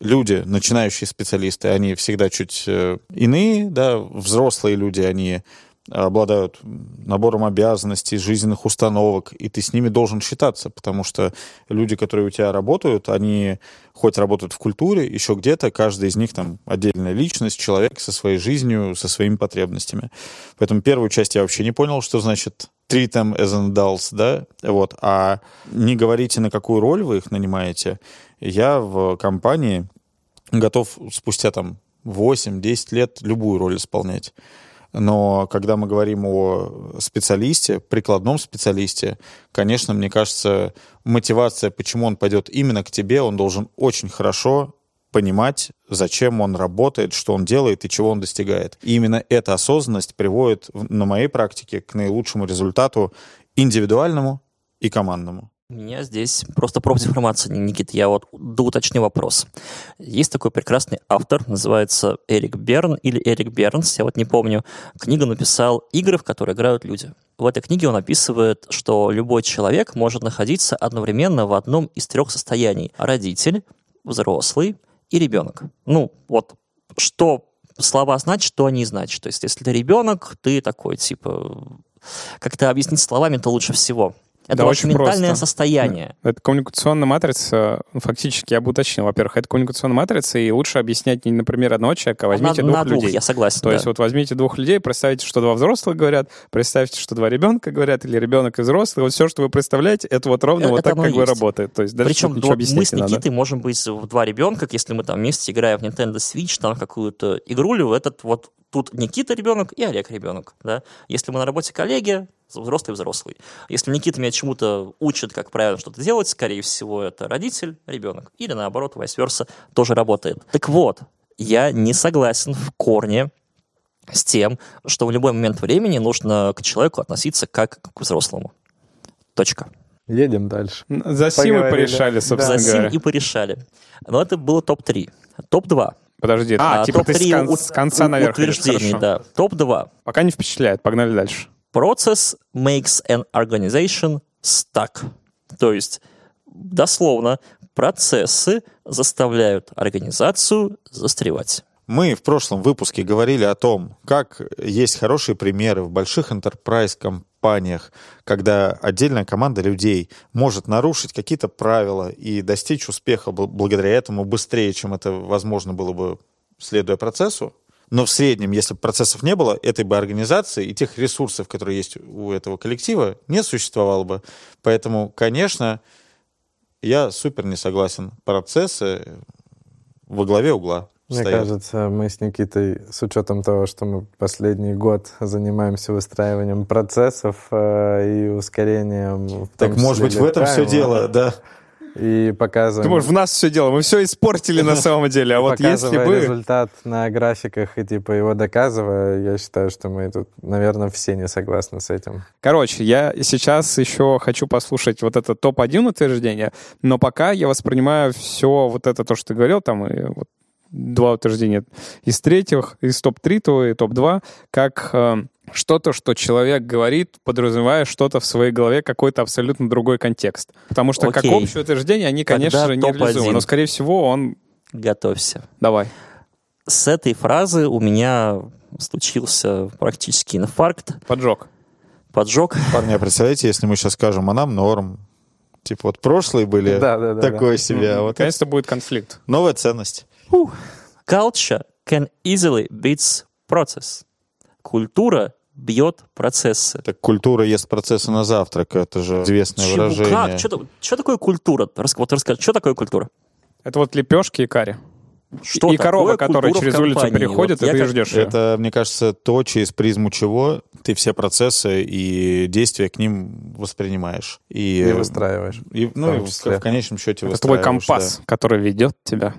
люди, начинающие специалисты, они всегда чуть э, иные, да, взрослые люди, они обладают набором обязанностей, жизненных установок, и ты с ними должен считаться, потому что люди, которые у тебя работают, они хоть работают в культуре, еще где-то, каждый из них там отдельная личность, человек со своей жизнью, со своими потребностями. Поэтому первую часть я вообще не понял, что значит treat them as an adults, да, вот, а не говорите, на какую роль вы их нанимаете. Я в компании готов спустя там 8-10 лет любую роль исполнять. Но когда мы говорим о специалисте, прикладном специалисте, конечно, мне кажется, мотивация, почему он пойдет именно к тебе, он должен очень хорошо понимать, зачем он работает, что он делает и чего он достигает. И именно эта осознанность приводит на моей практике к наилучшему результату индивидуальному и командному. У меня здесь просто профдеформация, Никит. Я вот доуточню вопрос. Есть такой прекрасный автор, называется Эрик Берн или Эрик Бернс, я вот не помню. Книгу написал «Игры, в которые играют люди». В этой книге он описывает, что любой человек может находиться одновременно в одном из трех состояний. Родитель, взрослый и ребенок. Ну, вот что слова значат, что они значат. То есть, если ты ребенок, ты такой, типа... Как-то объяснить словами-то лучше всего. Это Да, очень ментальное просто. состояние. Это коммуникационная матрица, фактически, я бы уточнил, во-первых, это коммуникационная матрица, и лучше объяснять не, например, одного человека, а возьмите на, двух на двух, людей. я согласен. То да. есть вот возьмите двух людей, представьте, что два взрослых говорят, представьте, что два ребенка говорят, или ребенок и взрослый. Вот все, что вы представляете, это вот ровно Э, вот это так оно как бы есть. работает. То есть даже Причем ничего вот объяснять мы с не надо. Никитой можем быть в два ребенка, если мы там вместе играем в Nintendo Switch, там какую-то игрулю, этот вот тут Никита ребенок и Олег ребенок, да. Если мы на работе коллеги, взрослый взрослый. Если Никита меня чему-то учит, как правильно что-то делать, скорее всего, это родитель, ребенок. Или наоборот, vice versa, тоже работает. Так вот, я не согласен в корне с тем, что в любой момент времени нужно к человеку относиться как к взрослому. Точка. Едем дальше. За сим Поговорили. порешали, собственно За сим говоря. и порешали. Но это было топ-3. Топ-2. Подожди, а, типа ты с, топ-3 кон- у- с конца у- наверх утверждений, да. Топ-2. Пока не впечатляет, погнали дальше. Process makes an organization stuck. То есть, дословно, процессы заставляют организацию застревать. Мы в прошлом выпуске говорили о том, как есть хорошие примеры в больших enterprise компаниях, когда отдельная команда людей может нарушить какие-то правила и достичь успеха бл- благодаря этому быстрее, чем это возможно было бы, следуя процессу. Но в среднем, если бы процессов не было, этой бы организации и тех ресурсов, которые есть у этого коллектива, не существовало бы. Поэтому, конечно, я супер не согласен. Процессы во главе угла Мне стоят. кажется, мы с Никитой, с учетом того, что мы последний год занимаемся выстраиванием процессов э, и ускорением... Так, может быть, в этом все дело, да. И показываем... Думаешь, в нас все дело, мы все испортили на самом деле. А вот если бы... результат на графиках и типа его доказывая, я считаю, что мы тут, наверное, все не согласны с этим. Короче, я сейчас еще хочу послушать вот это топ-1 утверждение, но пока я воспринимаю все вот это, то, что ты говорил, там и вот два утверждения из третьих, из топ-3 то и топ-2, как э, что-то, что человек говорит, подразумевая что-то в своей голове, какой-то абсолютно другой контекст. Потому что как Окей. общее утверждение, они, конечно Тогда же, не топ-1. реализуемы. Но, скорее всего, он... Готовься. Давай. С этой фразы у меня случился практически инфаркт, Поджог. поджог. Парни, а представляете, если мы сейчас скажем, а нам норм. Типа вот прошлые были Да, да, да, такое себе, а вот это Наконец-то будет конфликт. новая ценность. Culture can easily beat process. Культура бьет процессы. Так культура ест процессы на завтрак, это же известное Чего? выражение. Как? Что, что такое культура? Вот расскажи, что такое культура? Это вот лепешки и карри. Что и корова, которая через улицу переходит, Вот и ты как- ждешь её. Это, мне кажется, то, через призму чего ты все процессы и действия к ним воспринимаешь. И, И выстраиваешь. и, ну, в и в, в конечном счете Это твой компас, который ведет тебя.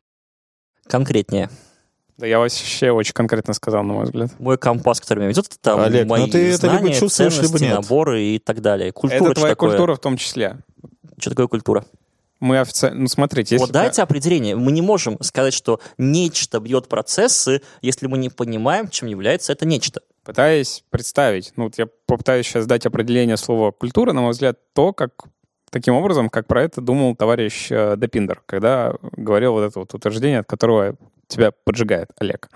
Конкретнее. Да я вообще очень конкретно сказал, на мой взгляд. Мой компас, который меня ведет, это там Олег, ну мои ты это либо знания, чувствуешь, либо нет. наборы и так далее. Культура, это твоя такое? культура в том числе. Что такое культура? Мы официально... Ну, смотрите, если... вот дайте определение. Мы не можем сказать, что нечто бьет процессы, если мы не понимаем, чем является это нечто. Пытаясь представить, ну, вот я попытаюсь сейчас дать определение слова «культура», на мой взгляд, то, как таким образом, как про это думал товарищ э, Депиндер, когда говорил вот это вот утверждение, от которого тебя поджигает Олег.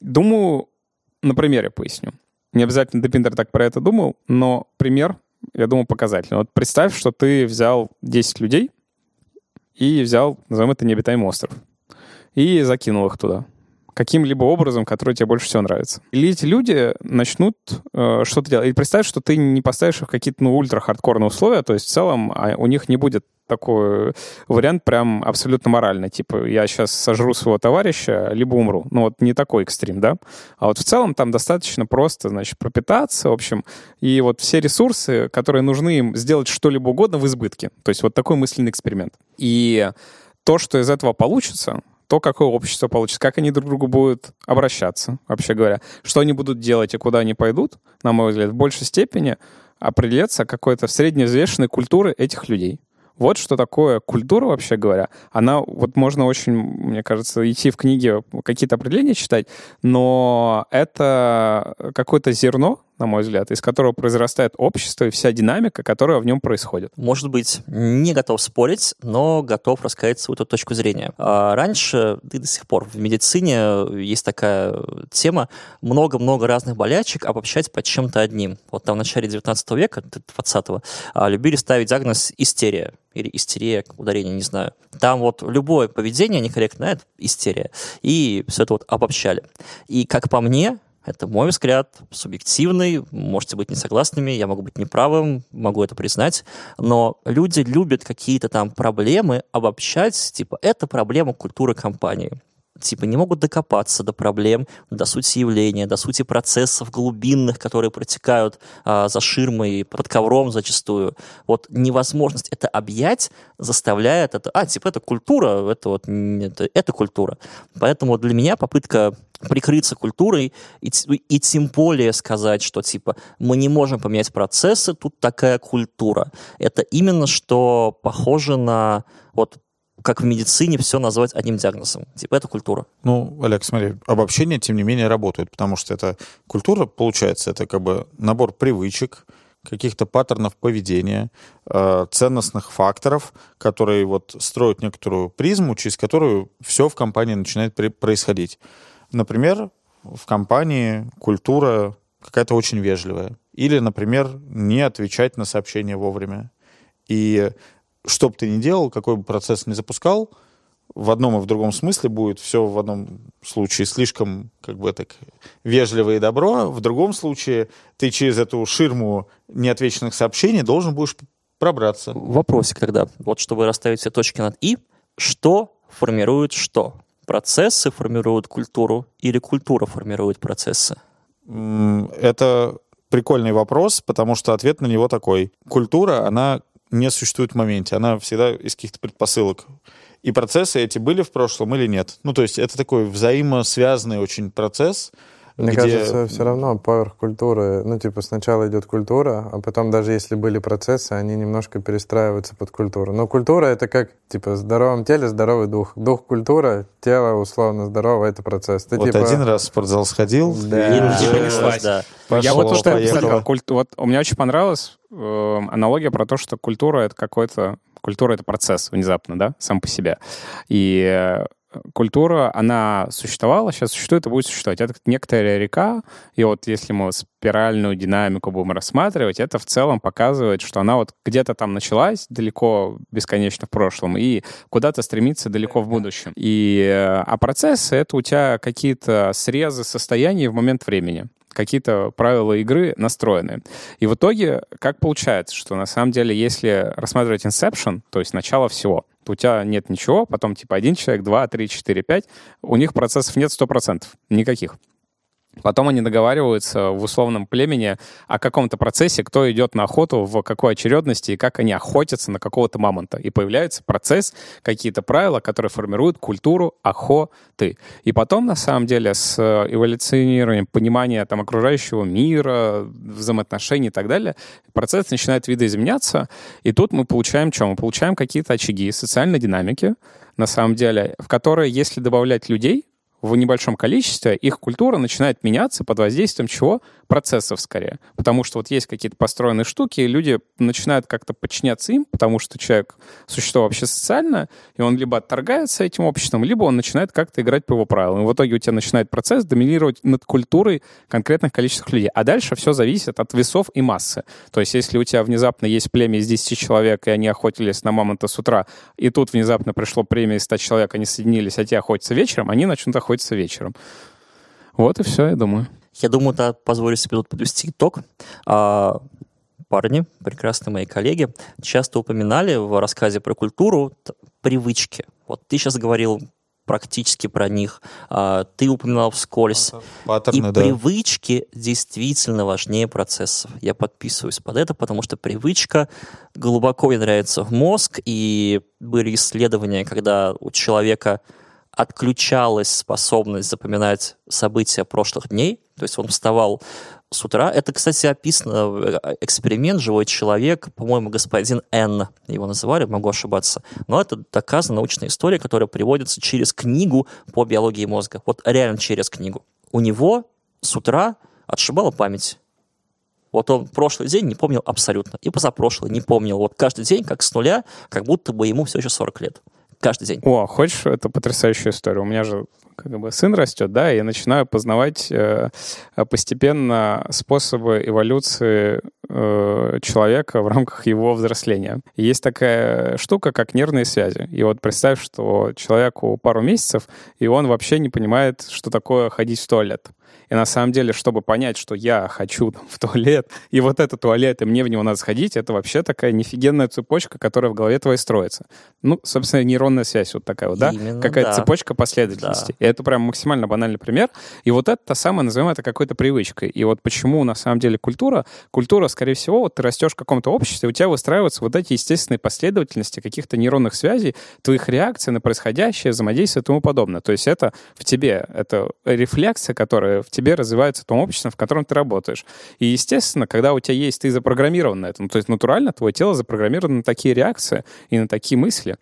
Думаю, на примере поясню. Не обязательно Депиндер так про это думал, но пример, я думаю, показательный. Вот представь, что ты взял 10 людей и взял, назовем это, необитаемый остров, и закинул их туда каким-либо образом, который тебе больше всего нравится. Или эти люди начнут э, что-то делать. И представь, что ты не поставишь их какие-то ну, ультра-хардкорные условия, то есть в целом а, у них не будет такой вариант прям абсолютно моральный. Типа, я сейчас сожру своего товарища, либо умру. Ну, вот не такой экстрим, да? А вот в целом там достаточно просто, значит, пропитаться, в общем, и вот все ресурсы, которые нужны им сделать что-либо угодно в избытке. То есть вот такой мысленный эксперимент. И то, что из этого получится, то, какое общество получится, как они друг к другу будут обращаться, вообще говоря, что они будут делать и куда они пойдут, на мой взгляд, в большей степени определяться какой-то средневзвешенной культуры этих людей. Вот что такое культура, вообще говоря. Она, вот можно очень, мне кажется, идти в книге, какие-то определения читать, но это какое-то зерно, на мой взгляд, из которого произрастает общество и вся динамика, которая в нем происходит. Может быть, не готов спорить, но готов рассказать свою точку зрения. А раньше, и до сих пор, в медицине есть такая тема, много-много разных болячек обобщать под чем-то одним. Вот там в начале 19 века, 20-го, а, любили ставить диагноз истерия или истерия, ударение, не знаю. Там вот любое поведение некорректное, это истерия. И все это вот обобщали. И как по мне, это мой взгляд, субъективный, можете быть не согласными, я могу быть неправым, могу это признать, но люди любят какие-то там проблемы обобщать, типа, это проблема культуры компании. Типа не могут докопаться до проблем, до сути явления, до сути процессов глубинных, которые протекают а, за ширмой, под ковром зачастую. Вот невозможность это объять заставляет это... А, типа это культура, это вот... Это, это культура. Поэтому для меня попытка прикрыться культурой и, и тем более сказать, что типа мы не можем поменять процессы, тут такая культура. Это именно что похоже на вот как в медицине все назвать одним диагнозом. Типа это культура. Ну, Олег, смотри, обобщения, тем не менее, работают, потому что это культура, получается, это как бы набор привычек, каких-то паттернов поведения, э, ценностных факторов, которые вот строят некоторую призму, через которую все в компании начинает происходить. Например, в компании культура какая-то очень вежливая. Или, например, не отвечать на сообщения вовремя. И что бы ты ни делал, какой бы процесс ни запускал, в одном и в другом смысле будет все в одном случае слишком, как бы так, вежливо и добро, в другом случае ты через эту ширму неотвеченных сообщений должен будешь пробраться. Вопросик тогда, вот чтобы расставить все точки над «и», что формирует что? Процессы формируют культуру или культура формирует процессы? Это прикольный вопрос, потому что ответ на него такой. Культура, она не существует в моменте, она всегда из каких-то предпосылок. И процессы эти были в прошлом или нет? Ну, то есть это такой взаимосвязанный очень процесс, Мне где- кажется, все равно поверх культуры, ну, типа, сначала идет культура, а потом даже если были процессы, они немножко перестраиваются под культуру. Но культура — это как, типа, в здоровом теле здоровый дух. Дух — культура, тело, условно, здорово — это процесс. Ты, вот типа, один раз в спортзал сходил, Да. и уже понеслась. Да. я пошло, вот что поехало. сказал, культ- вот у меня очень понравилась э, аналогия про то, что культура это какой-то культура это процесс внезапно, да, сам по себе. И э, культура, она существовала, сейчас существует и будет существовать. Это некоторая река, и вот если мы спиральную динамику будем рассматривать, это в целом показывает, что она вот где-то там началась, далеко, бесконечно в прошлом, и куда-то стремится далеко в будущем. И, э, а процессы — это у тебя какие-то срезы состояний в момент времени какие-то правила игры настроены. И в итоге, как получается, что на самом деле, если рассматривать Inception, то есть начало всего, у тебя нет ничего, потом типа один человек, два, три, четыре, пять, у них процессов нет 100%, никаких. Потом они договариваются в условном племени о каком-то процессе, кто идет на охоту, в какой очередности и как они охотятся на какого-то мамонта. И появляется процесс, какие-то правила, которые формируют культуру охоты. И потом, на самом деле, с эволюционированием понимания там, окружающего мира, взаимоотношений и так далее, процесс начинает видоизменяться. И тут мы получаем что? Мы получаем какие-то очаги социальной динамики, на самом деле, в которые, если добавлять людей, в небольшом количестве, их культура начинает меняться под воздействием чего? Процессов скорее. Потому что вот есть какие-то построенные штуки, и люди начинают как-то подчиняться им, потому что человек существо вообще социальное, и он либо отторгается этим обществом, либо он начинает как-то играть по его правилам. И в итоге у тебя начинает процесс доминировать над культурой конкретных количеств людей. А дальше все зависит от весов и массы. То есть если у тебя внезапно есть племя из 10 человек, и они охотились на мамонта с утра, и тут внезапно пришло племя из 100 человек, они соединились, а те охотятся вечером, они начнут охотиться вечером. Вот и все, я думаю. Я думаю, да, позволю себе тут подвести итог. А, парни, прекрасные мои коллеги, часто упоминали в рассказе про культуру привычки. Вот ты сейчас говорил практически про них, а, ты упоминал вскользь. И Паттерны, да. привычки действительно важнее процессов. Я подписываюсь под это, потому что привычка глубоко внедряется в мозг, и были исследования, когда у человека отключалась способность запоминать события прошлых дней, то есть он вставал с утра. Это, кстати, описано, э, эксперимент «Живой человек», по-моему, господин Н. его называли, могу ошибаться. Но это доказана научная история, которая приводится через книгу по биологии мозга. Вот реально через книгу. У него с утра отшибала память. Вот он прошлый день не помнил абсолютно. И позапрошлый не помнил. Вот каждый день, как с нуля, как будто бы ему все еще 40 лет. Каждый день. О, хочешь, это потрясающая история. У меня же как бы сын растет, да, и я начинаю познавать э, постепенно способы эволюции э, человека в рамках его взросления. Есть такая штука, как нервные связи. И вот представь, что человеку пару месяцев, и он вообще не понимает, что такое ходить в туалет. И на самом деле, чтобы понять, что я хочу там, в туалет, и вот это туалет, и мне в него надо сходить, это вообще такая нифигенная цепочка, которая в голове твоей строится. Ну, собственно, нейронная связь вот такая вот, да? Именно, Какая-то да. цепочка последовательности. И это прям максимально банальный пример. И вот это та самая, назовем это какой-то привычкой. И вот почему на самом деле культура? Культура, скорее всего, вот ты растешь в каком-то обществе, у тебя выстраиваются вот эти естественные последовательности каких-то нейронных связей, твоих реакций на происходящее, взаимодействие и тому подобное. То есть это в тебе, это рефлексия, в тебе развивается в том в котором ты работаешь. И, естественно, когда у тебя есть, ты запрограммирован на это, ну, то есть натурально твое тело запрограммировано на такие реакции и на такие мысли.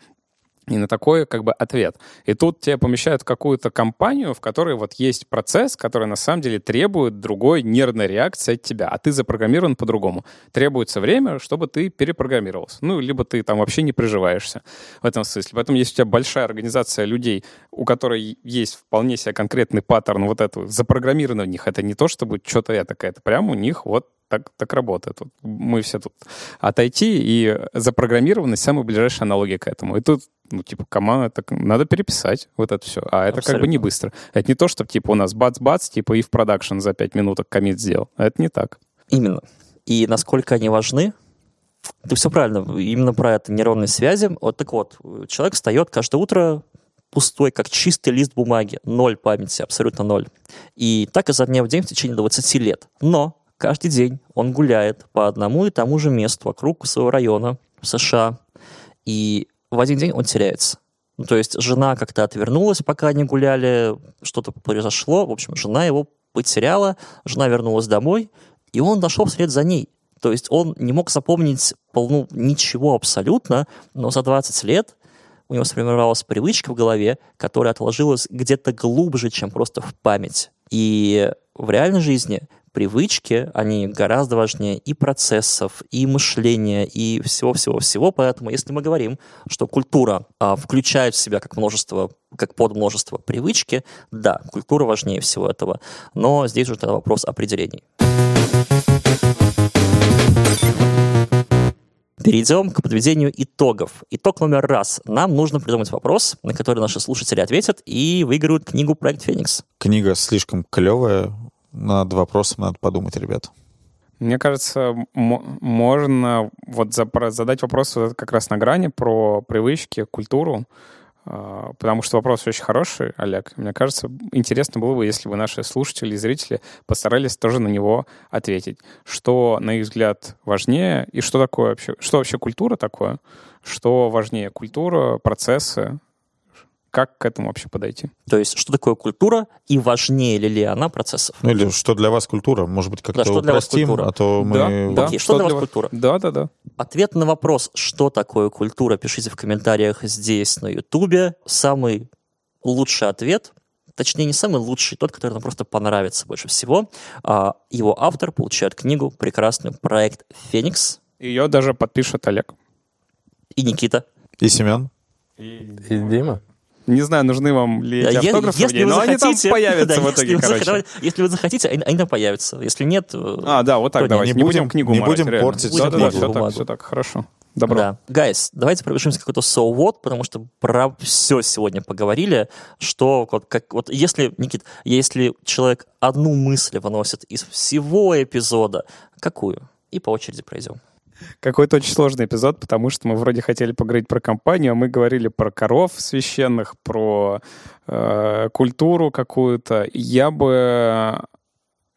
И на такой как бы ответ. И тут тебя помещают какую-то компанию, в которой вот есть процесс, который на самом деле требует другой нервной реакции от тебя, а ты запрограммирован по-другому. Требуется время, чтобы ты перепрограммировался. Ну, либо ты там вообще не приживаешься в этом смысле. Поэтому если у тебя большая организация людей, у которой есть вполне себе конкретный паттерн вот этого, запрограммировано в них, это не то, чтобы что-то это, это прямо у них вот так, так работает. Вот мы все тут отойти, и запрограммированность самая ближайшая аналогия к этому. И тут, ну, типа, команда, так, надо переписать вот это все. А это Абсолютно. как бы не быстро. Это не то, что, типа, у нас бац-бац, типа, и в продакшн за 5 минуток комит сделал. Это не так. Именно. И насколько они важны, ты все правильно, именно про это нейронные связи. Вот так вот, человек встает каждое утро пустой, как чистый лист бумаги, ноль памяти, абсолютно ноль. И так изо дня в день в течение 20 лет. Но Каждый день он гуляет по одному и тому же месту вокруг своего района в США, и в один день он теряется. Ну, то есть жена как-то отвернулась, пока они гуляли, что-то произошло, в общем, жена его потеряла, жена вернулась домой, и он дошел вслед за ней. То есть он не мог запомнить ну, ничего абсолютно, но за 20 лет у него сформировалась привычка в голове, которая отложилась где-то глубже, чем просто в память. И в реальной жизни привычки, они гораздо важнее и процессов, и мышления, и всего-всего-всего. Поэтому, если мы говорим, что культура а, включает в себя как множество, как подмножество привычки, да, культура важнее всего этого. Но здесь уже тогда вопрос определений. Перейдем к подведению итогов. Итог номер раз. Нам нужно придумать вопрос, на который наши слушатели ответят и выиграют книгу «Проект Феникс». Книга слишком клевая, над вопросом надо подумать, ребят. Мне кажется, можно вот задать вопрос как раз на грани про привычки, культуру, а, потому что вопрос очень хороший, Олег. Мне кажется, интересно было бы, если бы наши слушатели и зрители постарались тоже на него ответить. Что, на их взгляд, важнее и что такое вообще, что вообще культура такое? Что важнее, культура, процессы, как к этому вообще подойти? То есть, что такое культура и важнее ли, ли она процессов? Ну или что для вас культура? Может быть, как-то да, что упростим, а то мы... Да, да. Окей, что, что для вас культура? Да, да, да. Ответ на вопрос, что такое культура, пишите в комментариях здесь, на Ютубе. Самый лучший ответ точнее, не самый лучший, тот, который нам просто понравится больше всего. А, его автор получает книгу прекрасную «Проект Феникс». Ее даже подпишет Олег. И Никита. И Семен. И, и Дима. Не знаю, нужны вам ли эти если, автографы, если но захотите, они там появятся да, в итоге, если короче. Вы, если вы захотите, они, они там появятся. Если нет... Э, а, да, вот так давайте. Не, не будем книгу Не марать, будем реально. портить да, да, да, все так, все так, хорошо. Добро. Да. Гайс, давайте пробежимся какой-то so what, потому что про все сегодня поговорили, что вот, как, вот если, Никит, если человек одну мысль выносит из всего эпизода, какую? И по очереди пройдем. Какой-то очень сложный эпизод, потому что мы вроде хотели поговорить про компанию, а мы говорили про коров священных, про э, культуру какую-то. Я бы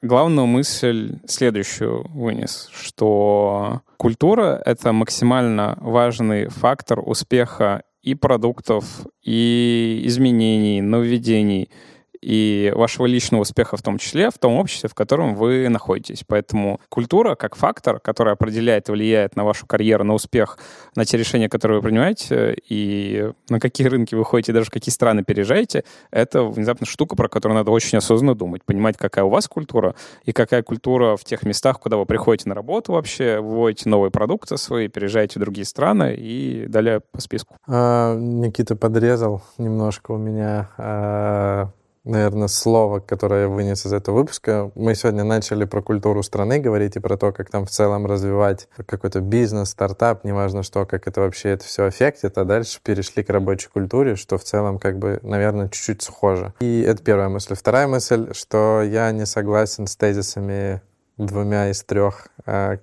главную мысль следующую вынес, что культура — это максимально важный фактор успеха и продуктов, и изменений, нововведений — и вашего личного успеха в том числе в том обществе, в котором вы находитесь. Поэтому культура как фактор, который определяет и влияет на вашу карьеру, на успех, на те решения, которые вы принимаете, и на какие рынки вы ходите, даже в какие страны переезжаете, это внезапно штука, про которую надо очень осознанно думать, понимать, какая у вас культура и какая культура в тех местах, куда вы приходите на работу вообще, вводите новые продукты свои, переезжаете в другие страны и далее по списку. А, Никита подрезал немножко у меня а наверное, слово, которое я вынес из этого выпуска. Мы сегодня начали про культуру страны говорить и про то, как там в целом развивать какой-то бизнес, стартап, неважно что, как это вообще это все аффектит, а дальше перешли к рабочей культуре, что в целом как бы, наверное, чуть-чуть схоже. И это первая мысль. Вторая мысль, что я не согласен с тезисами двумя из трех э,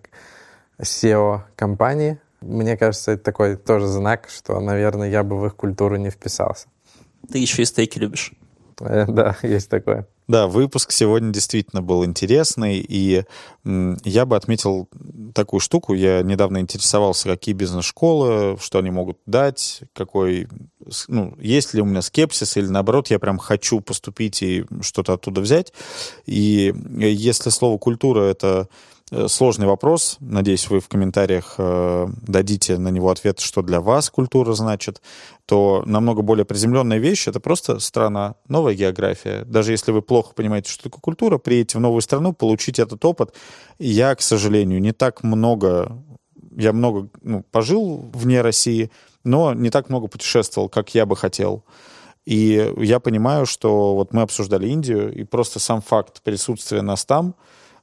SEO компаний. Мне кажется, это такой тоже знак, что, наверное, я бы в их культуру не вписался. Ты еще и стейки любишь. Э, да, есть такое. Да, выпуск сегодня действительно был интересный, и я бы отметил такую штуку. Я недавно интересовался, какие бизнес-школы, что они могут дать, какой, ну, есть ли у меня скепсис, или наоборот, я прям хочу поступить и что-то оттуда взять. И если слово «культура» — это Э, Сложный вопрос. Надеюсь, вы в комментариях э, дадите на него ответ, что для вас культура значит. То намного более приземленная вещь — это просто страна, новая география. Даже если вы плохо понимаете, что такое культура, приедете в новую страну, получите этот опыт. Я, к сожалению, не так много... Я много ну, пожил вне России, но не так много путешествовал, как я бы хотел. И я понимаю, что вот мы обсуждали Индию, и просто сам факт присутствия нас там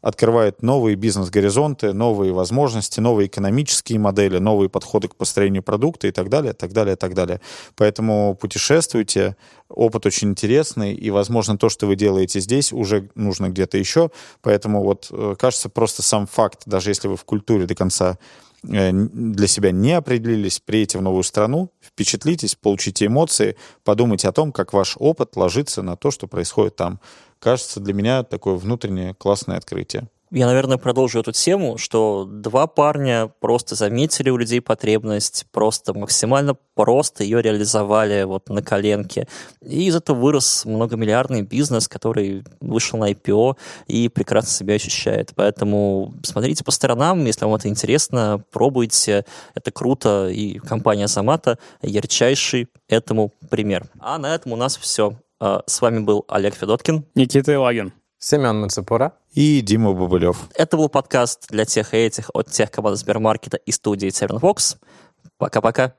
открывает новые бизнес-горизонты, новые возможности, новые экономические модели, новые подходы к построению продукта и так далее, так далее, так далее. Поэтому путешествуйте, опыт очень интересный, и, возможно, то, что вы делаете здесь, уже нужно где-то еще. Поэтому вот э, кажется, просто сам факт, даже если вы в культуре до конца э, для себя не определились, приедете в новую страну, впечатлитесь, получите эмоции, подумайте о том, как ваш опыт ложится на то, что происходит там. Кажется, для меня такое внутреннее классное открытие. Я, наверное, продолжу эту тему, что два парня просто заметили у людей потребность, просто максимально просто ее реализовали вот на коленке. И из этого вырос многомиллиардный бизнес, который вышел на IPO и прекрасно себя ощущает. Поэтому смотрите по сторонам, если вам это интересно, пробуйте, это круто. И компания Замата ярчайший этому пример. А на этом у нас все. С вами был Олег Федоткин. Никита Илагин. Семен Мацепура. И Дима Бабылев. Это был подкаст для тех и этих от тех команд Сбермаркета и студии Тернфокс. Пока-пока.